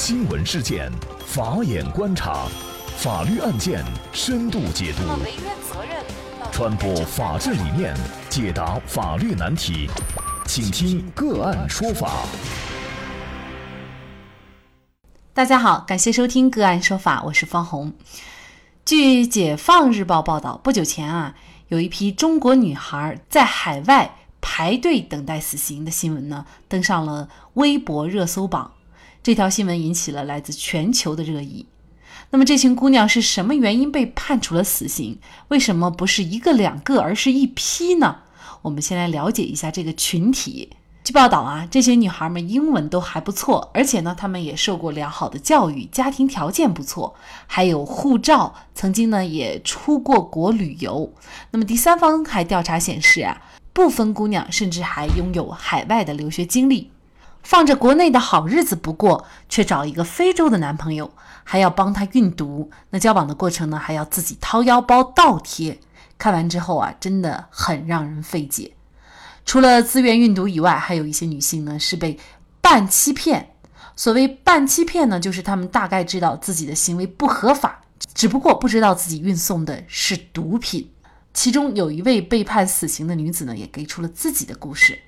新闻事件，法眼观察，法律案件深度解读，传播法治理念，解答法律难题，请听个案说法。大家好，感谢收听个案说法，我是方红。据《解放日报》报道，不久前啊，有一批中国女孩在海外排队等待死刑的新闻呢，登上了微博热搜榜。这条新闻引起了来自全球的热议。那么，这群姑娘是什么原因被判处了死刑？为什么不是一个两个，而是一批呢？我们先来了解一下这个群体。据报道啊，这些女孩们英文都还不错，而且呢，她们也受过良好的教育，家庭条件不错，还有护照，曾经呢也出过国旅游。那么，第三方还调查显示啊，部分姑娘甚至还拥有海外的留学经历。放着国内的好日子不过，却找一个非洲的男朋友，还要帮他运毒。那交往的过程呢，还要自己掏腰包倒贴。看完之后啊，真的很让人费解。除了自愿运毒以外，还有一些女性呢是被半欺骗。所谓半欺骗呢，就是她们大概知道自己的行为不合法，只不过不知道自己运送的是毒品。其中有一位被判死刑的女子呢，也给出了自己的故事。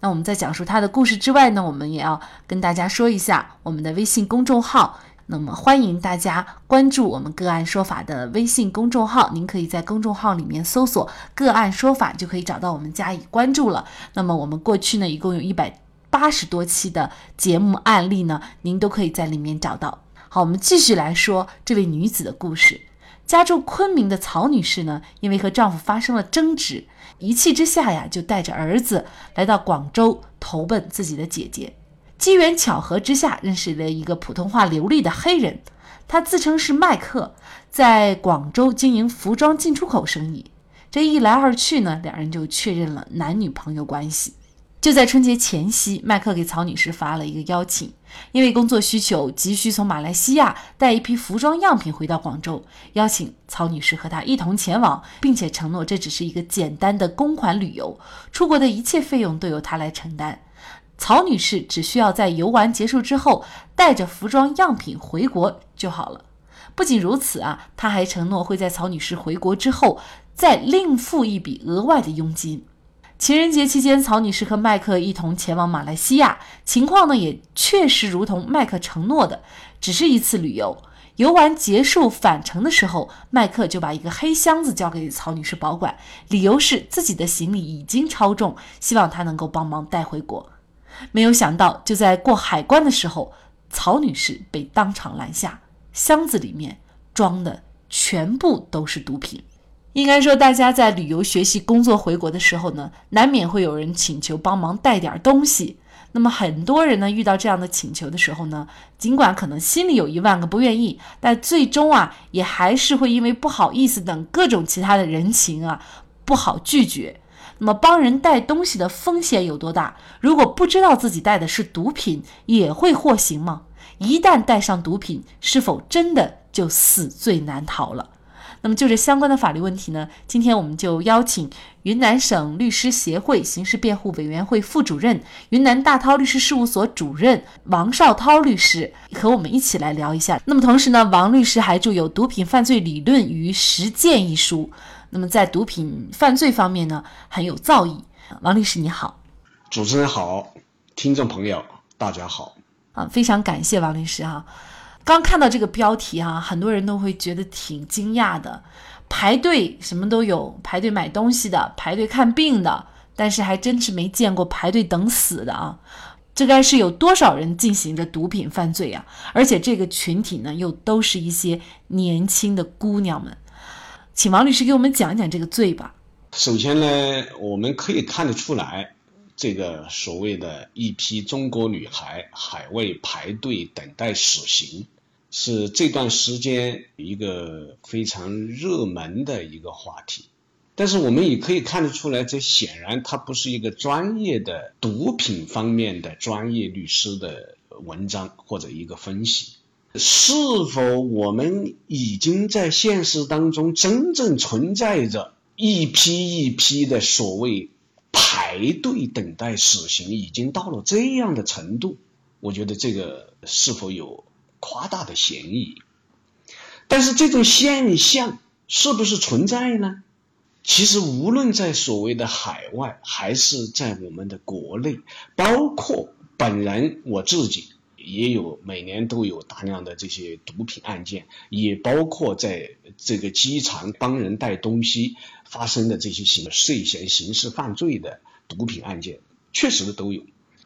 那我们在讲述他的故事之外呢，我们也要跟大家说一下我们的微信公众号。那么欢迎大家关注我们个案说法的微信公众号，您可以在公众号里面搜索“个案说法”，就可以找到我们加以关注了。那么我们过去呢，一共有一百八十多期的节目案例呢，您都可以在里面找到。好，我们继续来说这位女子的故事。家住昆明的曹女士呢，因为和丈夫发生了争执，一气之下呀，就带着儿子来到广州投奔自己的姐姐。机缘巧合之下，认识了一个普通话流利的黑人，他自称是麦克，在广州经营服装进出口生意。这一来二去呢，两人就确认了男女朋友关系。就在春节前夕，麦克给曹女士发了一个邀请，因为工作需求，急需从马来西亚带一批服装样品回到广州，邀请曹女士和他一同前往，并且承诺这只是一个简单的公款旅游，出国的一切费用都由他来承担。曹女士只需要在游玩结束之后带着服装样品回国就好了。不仅如此啊，他还承诺会在曹女士回国之后再另付一笔额外的佣金。情人节期间，曹女士和麦克一同前往马来西亚，情况呢也确实如同麦克承诺的，只是一次旅游。游玩结束返程的时候，麦克就把一个黑箱子交给曹女士保管，理由是自己的行李已经超重，希望她能够帮忙带回国。没有想到，就在过海关的时候，曹女士被当场拦下，箱子里面装的全部都是毒品。应该说，大家在旅游、学习、工作回国的时候呢，难免会有人请求帮忙带点东西。那么很多人呢，遇到这样的请求的时候呢，尽管可能心里有一万个不愿意，但最终啊，也还是会因为不好意思等各种其他的人情啊，不好拒绝。那么帮人带东西的风险有多大？如果不知道自己带的是毒品，也会获刑吗？一旦带上毒品，是否真的就死罪难逃了？那么就这相关的法律问题呢，今天我们就邀请云南省律师协会刑事辩护委员会副主任、云南大韬律师事务所主任王绍涛律师和我们一起来聊一下。那么同时呢，王律师还著有《毒品犯罪理论与实践》一书，那么在毒品犯罪方面呢，很有造诣。王律师你好，主持人好，听众朋友大家好，啊，非常感谢王律师哈。刚看到这个标题哈，很多人都会觉得挺惊讶的。排队什么都有，排队买东西的，排队看病的，但是还真是没见过排队等死的啊！这该是有多少人进行着毒品犯罪啊？而且这个群体呢，又都是一些年轻的姑娘们。请王律师给我们讲一讲这个罪吧。首先呢，我们可以看得出来。这个所谓的一批中国女孩海外排队等待死刑，是这段时间一个非常热门的一个话题。但是我们也可以看得出来，这显然它不是一个专业的毒品方面的专业律师的文章或者一个分析。是否我们已经在现实当中真正存在着一批一批的所谓？排队等待死刑已经到了这样的程度，我觉得这个是否有夸大的嫌疑。但是这种现象是不是存在呢？其实无论在所谓的海外，还是在我们的国内，包括本人我自己，也有每年都有大量的这些毒品案件，也包括在这个机场帮人带东西发生的这些刑涉嫌刑事犯罪的毒品案件，确实都有。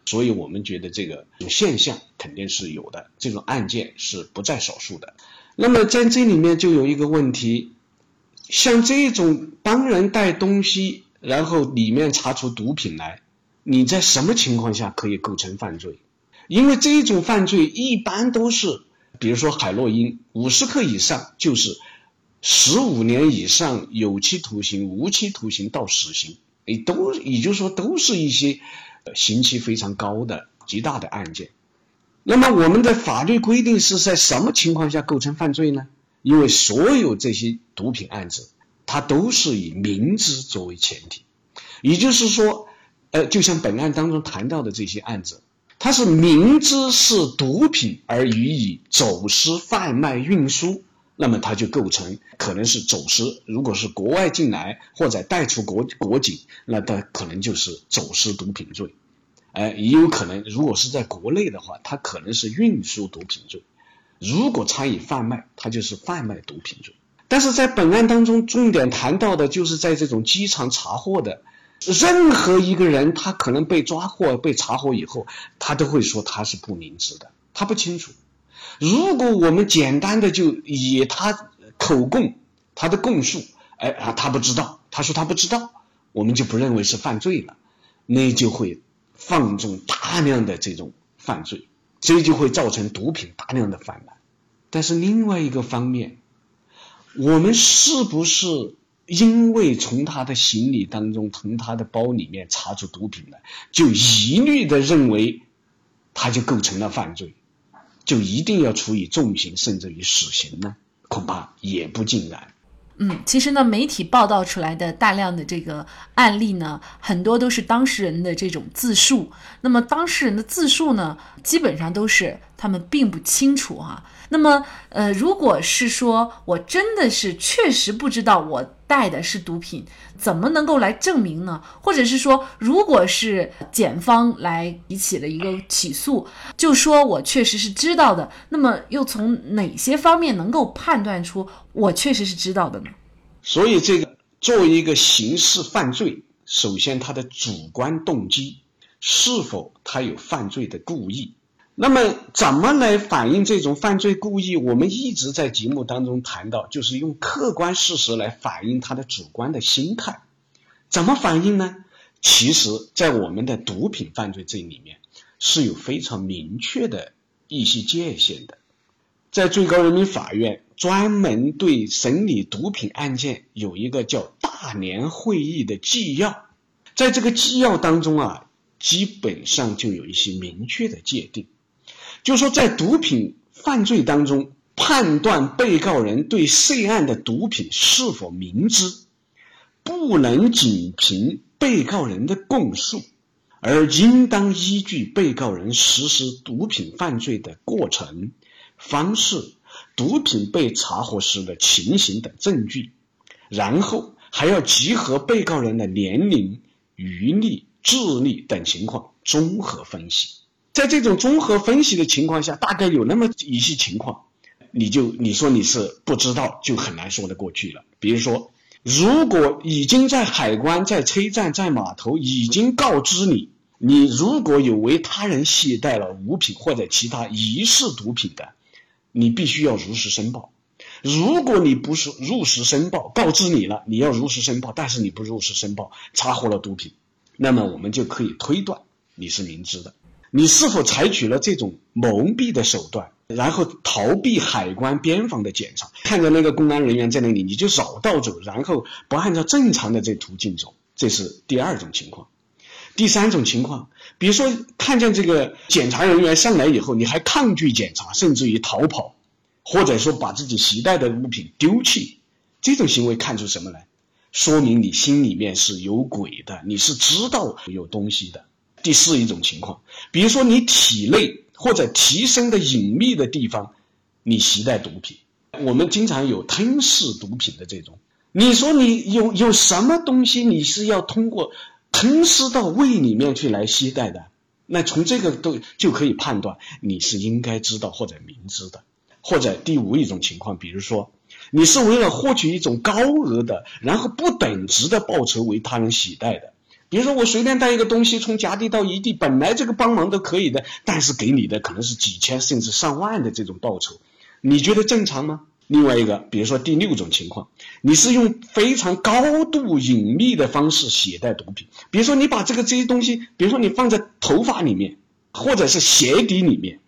所以我们觉得这个现象肯定是有的，这种案件是不在少数的。那么在这里面就有一个问题，像这种帮人带东西，然后里面查出毒品来，你在什么情况下可以构成犯罪？因为这种犯罪一般都是，比如说海洛因五十克以上就是十五年以上有期徒刑、无期徒刑到死刑，你，都也就是说都是一些刑期非常高的极大的案件。那么我们的法律规定是在什么情况下构成犯罪呢？因为所有这些毒品案子，它都是以明知作为前提，也就是说，呃，就像本案当中谈到的这些案子，它是明知是毒品而予以走私、贩卖、运输，那么它就构成可能是走私。如果是国外进来或者带出国国境，那它可能就是走私毒品罪。哎，也有可能，如果是在国内的话，它可能是运输毒品罪；如果参与贩卖，它就是贩卖毒品罪。但是在本案当中，重点谈到的就是在这种机场查获的任何一个人，他可能被抓获、被查获以后，他都会说他是不明知的，他不清楚。如果我们简单的就以他口供、他的供述，哎啊，他不知道，他说他不知道，我们就不认为是犯罪了，那就会。放纵大量的这种犯罪，所以就会造成毒品大量的泛滥。但是另外一个方面，我们是不是因为从他的行李当中、从他的包里面查出毒品来，就一律的认为他就构成了犯罪，就一定要处以重刑甚至于死刑呢？恐怕也不尽然。嗯，其实呢，媒体报道出来的大量的这个案例呢，很多都是当事人的这种自述。那么当事人的自述呢，基本上都是他们并不清楚哈。那么，呃，如果是说我真的是确实不知道我带的是毒品，怎么能够来证明呢？或者是说，如果是检方来提起了一个起诉，就说我确实是知道的，那么又从哪些方面能够判断出我确实是知道的呢？所以，这个作为一个刑事犯罪，首先他的主观动机是否他有犯罪的故意。那么，怎么来反映这种犯罪故意？我们一直在节目当中谈到，就是用客观事实来反映他的主观的心态。怎么反映呢？其实，在我们的毒品犯罪这里面是有非常明确的一些界限的。在最高人民法院专门对审理毒品案件有一个叫大年会议的纪要，在这个纪要当中啊，基本上就有一些明确的界定。就说在毒品犯罪当中，判断被告人对涉案的毒品是否明知，不能仅凭被告人的供述，而应当依据被告人实施毒品犯罪的过程、方式、毒品被查获时的情形等证据，然后还要集合被告人的年龄、余力、智力等情况，综合分析。在这种综合分析的情况下，大概有那么一些情况，你就你说你是不知道，就很难说得过去了。比如说，如果已经在海关、在车站、在码头已经告知你，你如果有为他人携带了物品或者其他疑似毒品的，你必须要如实申报。如果你不是如实申报，告知你了，你要如实申报，但是你不如实申报，查获了毒品，那么我们就可以推断你是明知的。你是否采取了这种蒙蔽的手段，然后逃避海关边防的检查？看着那个公安人员在那里，你就绕道走，然后不按照正常的这途径走，这是第二种情况。第三种情况，比如说看见这个检查人员上来以后，你还抗拒检查，甚至于逃跑，或者说把自己携带的物品丢弃，这种行为看出什么来？说明你心里面是有鬼的，你是知道有东西的。第四一种情况，比如说你体内或者提升的隐秘的地方你携带毒品。我们经常有吞噬毒品的这种。你说你有有什么东西你是要通过吞噬到胃里面去来携带的？那从这个都就可以判断你是应该知道或者明知的。或者第五一种情况，比如说你是为了获取一种高额的，然后不等值的报酬为他人携带的。比如说我随便带一个东西从甲地到乙地，本来这个帮忙都可以的，但是给你的可能是几千甚至上万的这种报酬，你觉得正常吗？另外一个，比如说第六种情况，你是用非常高度隐秘的方式携带毒品，比如说你把这个这些东西，比如说你放在头发里面，或者是鞋底里面，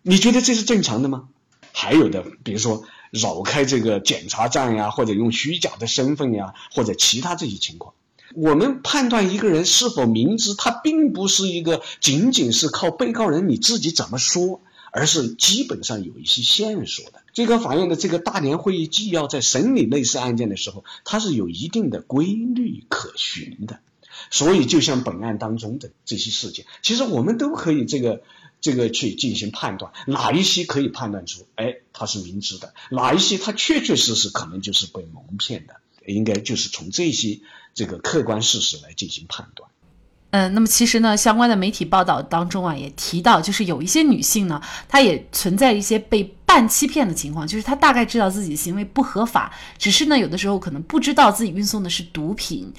你觉得这是正常的吗？还有的，比如说绕开这个检查站呀，或者用虚假的身份呀，或者其他这些情况，我们判断一个人是否明知，他并不是一个仅仅是靠被告人你自己怎么说。而是基本上有一些线索的。最高法院的这个大连会议纪要在审理类似案件的时候，它是有一定的规律可循的。所以，就像本案当中的这些事件，其实我们都可以这个这个去进行判断，哪一些可以判断出，哎，他是明知的；哪一些他确确实实可能就是被蒙骗的，应该就是从这些这个客观事实来进行判断。嗯，那么其实呢，相关的媒体报道当中啊，也提到，就是有一些女性呢，她也存在一些被半欺骗的情况，就是她大概知道自己行为不合法，只是呢，有的时候可能不知道自己运送的是毒品。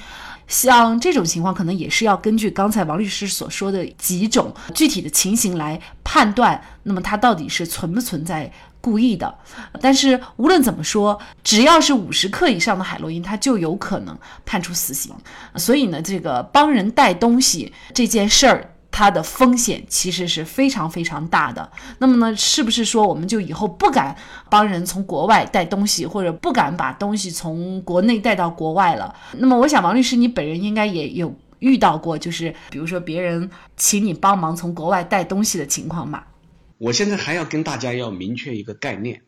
像这种情况，可能也是要根据刚才王律师所说的几种具体的情形来判断，那么她到底是存不存在故意的。但是无论怎么说，只要是五十克以上的海洛因，他就有可能判处死刑。所以呢，这个帮人带东西这件事儿。它的风险其实是非常非常大的。那么呢，是不是说我们就以后不敢帮人从国外带东西，或者不敢把东西从国内带到国外了？那么，我想王律师，你本人应该也有遇到过，就是比如说别人请你帮忙从国外带东西的情况吧？我现在还要跟大家要明确一个概念。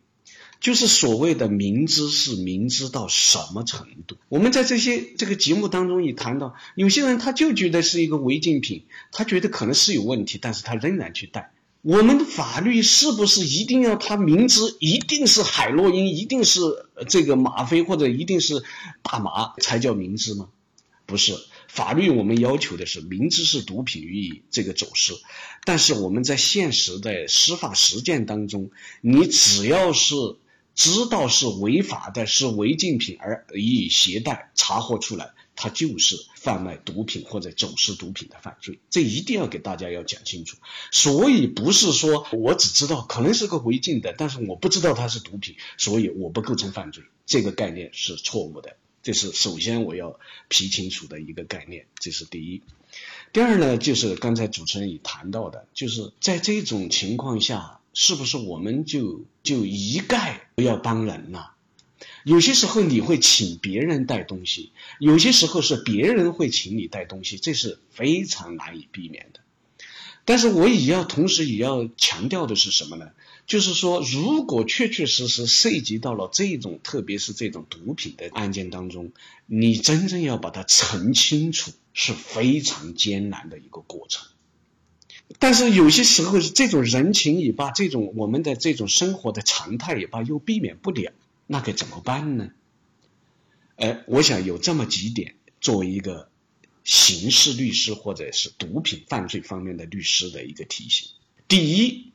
就是所谓的明知是明知到什么程度？我们在这些这个节目当中也谈到，有些人他就觉得是一个违禁品，他觉得可能是有问题，但是他仍然去带。我们的法律是不是一定要他明知一定是海洛因，一定是这个吗啡或者一定是大麻才叫明知吗？不是，法律我们要求的是明知是毒品予以这个走私，但是我们在现实的司法实践当中，你只要是。知道是违法的，是违禁品而予以携带、查获出来，它就是贩卖毒品或者走私毒品的犯罪。这一定要给大家要讲清楚。所以不是说我只知道可能是个违禁的，但是我不知道它是毒品，所以我不构成犯罪。这个概念是错误的。这是首先我要批清楚的一个概念，这是第一。第二呢，就是刚才主持人也谈到的，就是在这种情况下。是不是我们就就一概不要帮人呢？有些时候你会请别人带东西，有些时候是别人会请你带东西，这是非常难以避免的。但是我也要同时也要强调的是什么呢？就是说，如果确确实实涉及到了这种，特别是这种毒品的案件当中，你真正要把它澄清楚，是非常艰难的一个过程。但是有些时候是这种人情也罢，这种我们的这种生活的常态也罢，又避免不了，那该怎么办呢？哎，我想有这么几点，作为一个刑事律师或者是毒品犯罪方面的律师的一个提醒：第一，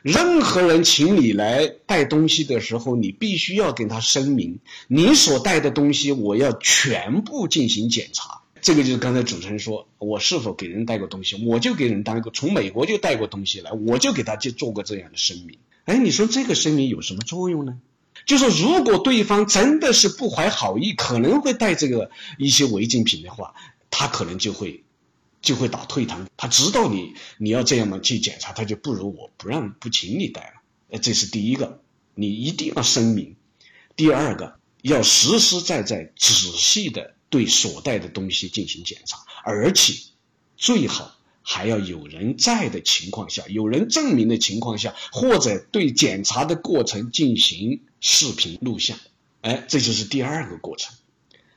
任何人请你来带东西的时候，你必须要跟他声明，你所带的东西我要全部进行检查。这个就是刚才主持人说，我是否给人带过东西，我就给人当个从美国就带过东西来，我就给他就做过这样的声明。哎，你说这个声明有什么作用呢？就是如果对方真的是不怀好意，可能会带这个一些违禁品的话，他可能就会就会打退堂。他知道你你要这样嘛去检查，他就不如我不让不请你带了。呃，这是第一个，你一定要声明。第二个，要实实在在、仔细的。对所带的东西进行检查，而且最好还要有人在的情况下，有人证明的情况下，或者对检查的过程进行视频录像。哎，这就是第二个过程。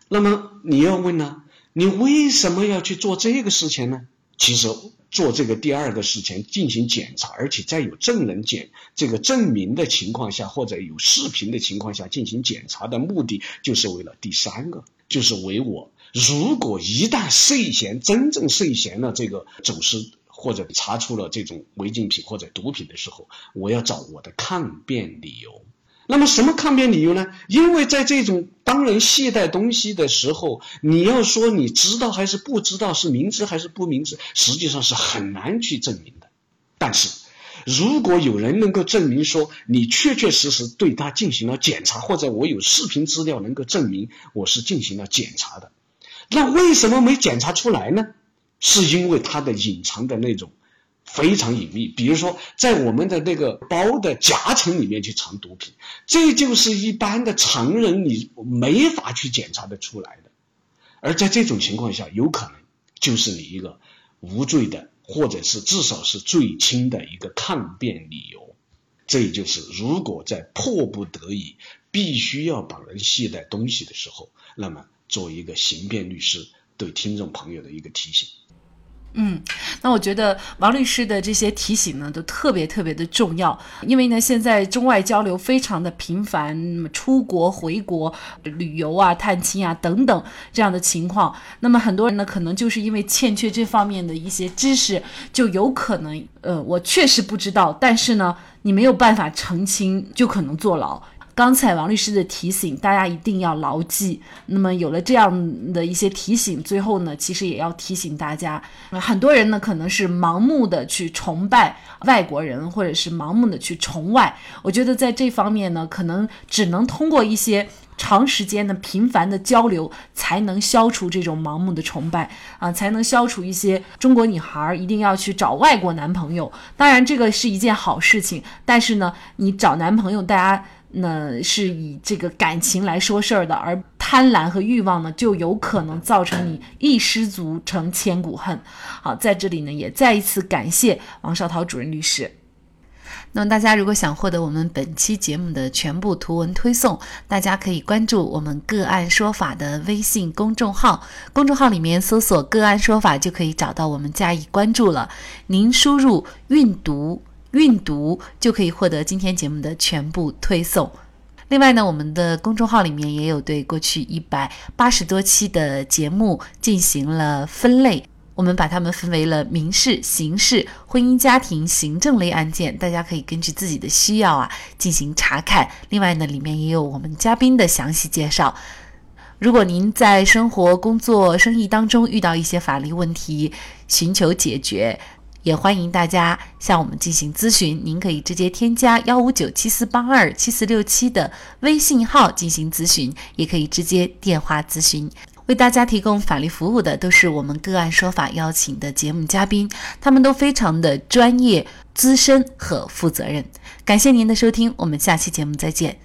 那么你要问呢，你为什么要去做这个事情呢？其实做这个第二个事情进行检查，而且在有证人检这个证明的情况下，或者有视频的情况下进行检查的目的，就是为了第三个，就是为我如果一旦涉嫌真正涉嫌了这个走私或者查出了这种违禁品或者毒品的时候，我要找我的抗辩理由。那么什么抗辩理由呢？因为在这种当人携带东西的时候，你要说你知道还是不知道，是明知还是不明知，实际上是很难去证明的。但是，如果有人能够证明说你确确实实对他进行了检查，或者我有视频资料能够证明我是进行了检查的，那为什么没检查出来呢？是因为他的隐藏的那种。非常隐秘，比如说在我们的那个包的夹层里面去藏毒品，这就是一般的常人你没法去检查的出来的。而在这种情况下，有可能就是你一个无罪的，或者是至少是最轻的一个抗辩理由。这就是如果在迫不得已必须要把人携带东西的时候，那么作为一个刑辩律师对听众朋友的一个提醒。嗯，那我觉得王律师的这些提醒呢，都特别特别的重要。因为呢，现在中外交流非常的频繁，出国、回国、旅游啊、探亲啊等等这样的情况。那么很多人呢，可能就是因为欠缺这方面的一些知识，就有可能，呃，我确实不知道，但是呢，你没有办法澄清，就可能坐牢。刚才王律师的提醒，大家一定要牢记。那么有了这样的一些提醒，最后呢，其实也要提醒大家，很多人呢可能是盲目的去崇拜外国人，或者是盲目的去崇外。我觉得在这方面呢，可能只能通过一些长时间的频繁的交流，才能消除这种盲目的崇拜啊，才能消除一些中国女孩儿一定要去找外国男朋友。当然，这个是一件好事情，但是呢，你找男朋友，大家。那是以这个感情来说事儿的，而贪婪和欲望呢，就有可能造成你一失足成千古恨。好，在这里呢，也再一次感谢王绍涛主任律师。那么，大家如果想获得我们本期节目的全部图文推送，大家可以关注我们“个案说法”的微信公众号，公众号里面搜索“个案说法”就可以找到我们加以关注了。您输入“运读”。阅读就可以获得今天节目的全部推送。另外呢，我们的公众号里面也有对过去一百八十多期的节目进行了分类，我们把它们分为了民事、刑事、婚姻家庭、行政类案件，大家可以根据自己的需要啊进行查看。另外呢，里面也有我们嘉宾的详细介绍。如果您在生活、工作、生意当中遇到一些法律问题，寻求解决。也欢迎大家向我们进行咨询，您可以直接添加幺五九七四八二七四六七的微信号进行咨询，也可以直接电话咨询。为大家提供法律服务的都是我们个案说法邀请的节目嘉宾，他们都非常的专业、资深和负责任。感谢您的收听，我们下期节目再见。